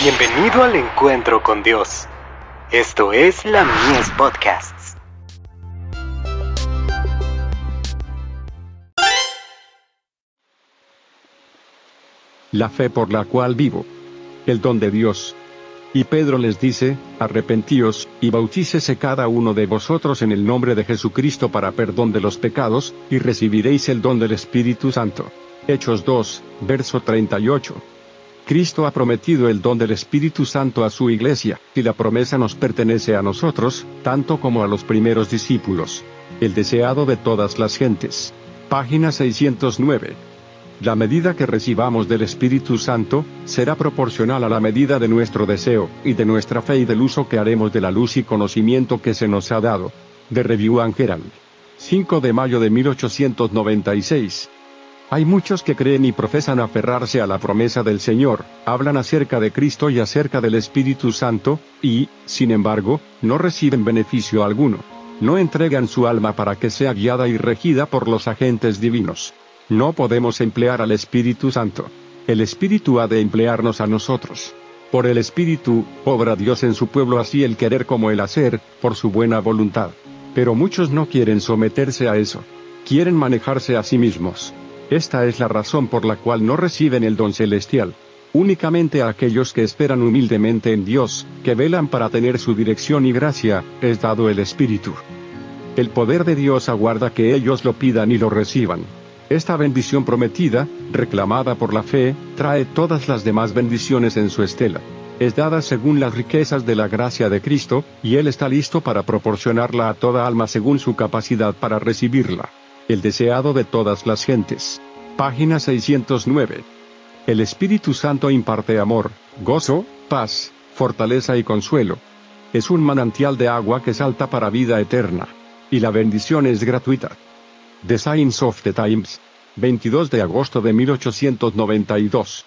Bienvenido al encuentro con Dios. Esto es la Mies Podcasts. La fe por la cual vivo. El don de Dios. Y Pedro les dice, arrepentíos, y bautícese cada uno de vosotros en el nombre de Jesucristo para perdón de los pecados, y recibiréis el don del Espíritu Santo. Hechos 2, verso 38. Cristo ha prometido el don del Espíritu Santo a su iglesia, y la promesa nos pertenece a nosotros, tanto como a los primeros discípulos. El deseado de todas las gentes. Página 609. La medida que recibamos del Espíritu Santo, será proporcional a la medida de nuestro deseo, y de nuestra fe y del uso que haremos de la luz y conocimiento que se nos ha dado. De Review and Herald. 5 de mayo de 1896. Hay muchos que creen y profesan aferrarse a la promesa del Señor, hablan acerca de Cristo y acerca del Espíritu Santo, y, sin embargo, no reciben beneficio alguno. No entregan su alma para que sea guiada y regida por los agentes divinos. No podemos emplear al Espíritu Santo. El Espíritu ha de emplearnos a nosotros. Por el Espíritu, obra Dios en su pueblo así el querer como el hacer, por su buena voluntad. Pero muchos no quieren someterse a eso. Quieren manejarse a sí mismos. Esta es la razón por la cual no reciben el don celestial. Únicamente a aquellos que esperan humildemente en Dios, que velan para tener su dirección y gracia, es dado el Espíritu. El poder de Dios aguarda que ellos lo pidan y lo reciban. Esta bendición prometida, reclamada por la fe, trae todas las demás bendiciones en su estela. Es dada según las riquezas de la gracia de Cristo, y Él está listo para proporcionarla a toda alma según su capacidad para recibirla. El deseado de todas las gentes. Página 609. El Espíritu Santo imparte amor, gozo, paz, fortaleza y consuelo. Es un manantial de agua que salta para vida eterna. Y la bendición es gratuita. The Signs of the Times. 22 de agosto de 1892.